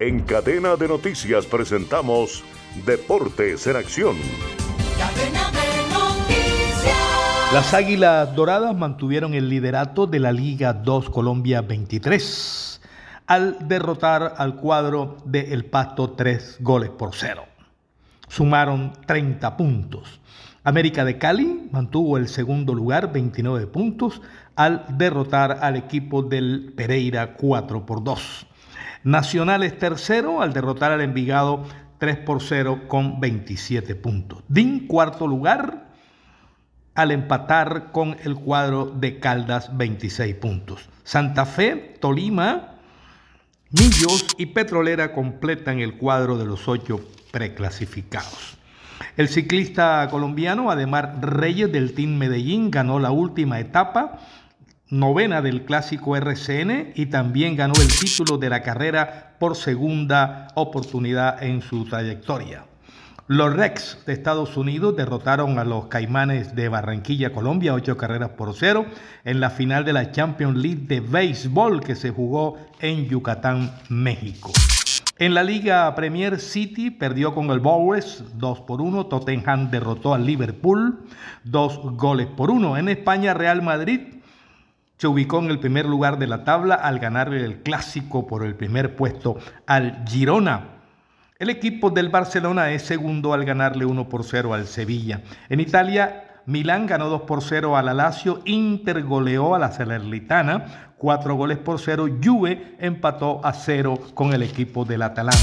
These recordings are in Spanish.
En cadena de noticias presentamos Deportes en Acción. Las Águilas Doradas mantuvieron el liderato de la Liga 2 Colombia 23 al derrotar al cuadro de El Pasto 3 goles por cero. Sumaron 30 puntos. América de Cali mantuvo el segundo lugar, 29 puntos, al derrotar al equipo del Pereira 4 por 2. Nacional es tercero al derrotar al Envigado 3 por 0 con 27 puntos. DIN cuarto lugar al empatar con el cuadro de Caldas 26 puntos. Santa Fe, Tolima, Millos y Petrolera completan el cuadro de los ocho preclasificados. El ciclista colombiano Ademar Reyes del Team Medellín ganó la última etapa, novena del clásico RCN y también ganó el título de la carrera por segunda oportunidad en su trayectoria. Los Rex de Estados Unidos derrotaron a los Caimanes de Barranquilla, Colombia, ocho carreras por cero en la final de la Champions League de béisbol que se jugó en Yucatán, México. En la Liga Premier City perdió con el Bowers 2 por 1. Tottenham derrotó al Liverpool 2 goles por 1. En España, Real Madrid se ubicó en el primer lugar de la tabla al ganar el clásico por el primer puesto al Girona el equipo del Barcelona es segundo al ganarle 1 por 0 al Sevilla. En Italia, Milán ganó 2 por 0 al Lazio, Inter goleó a la Salernitana 4 goles por 0, Juve empató a 0 con el equipo del Atalanta.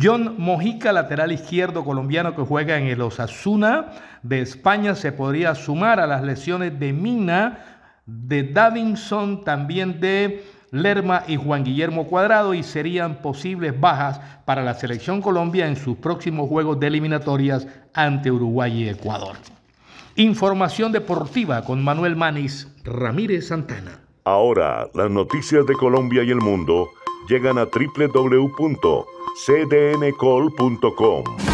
John Mojica, lateral izquierdo colombiano que juega en el Osasuna de España, se podría sumar a las lesiones de Mina, de Davinson, también de Lerma y Juan Guillermo Cuadrado y serían posibles bajas para la selección Colombia en sus próximos juegos de eliminatorias ante Uruguay y Ecuador. Información deportiva con Manuel Manis Ramírez Santana. Ahora, las noticias de Colombia y el mundo llegan a www.cdncol.com.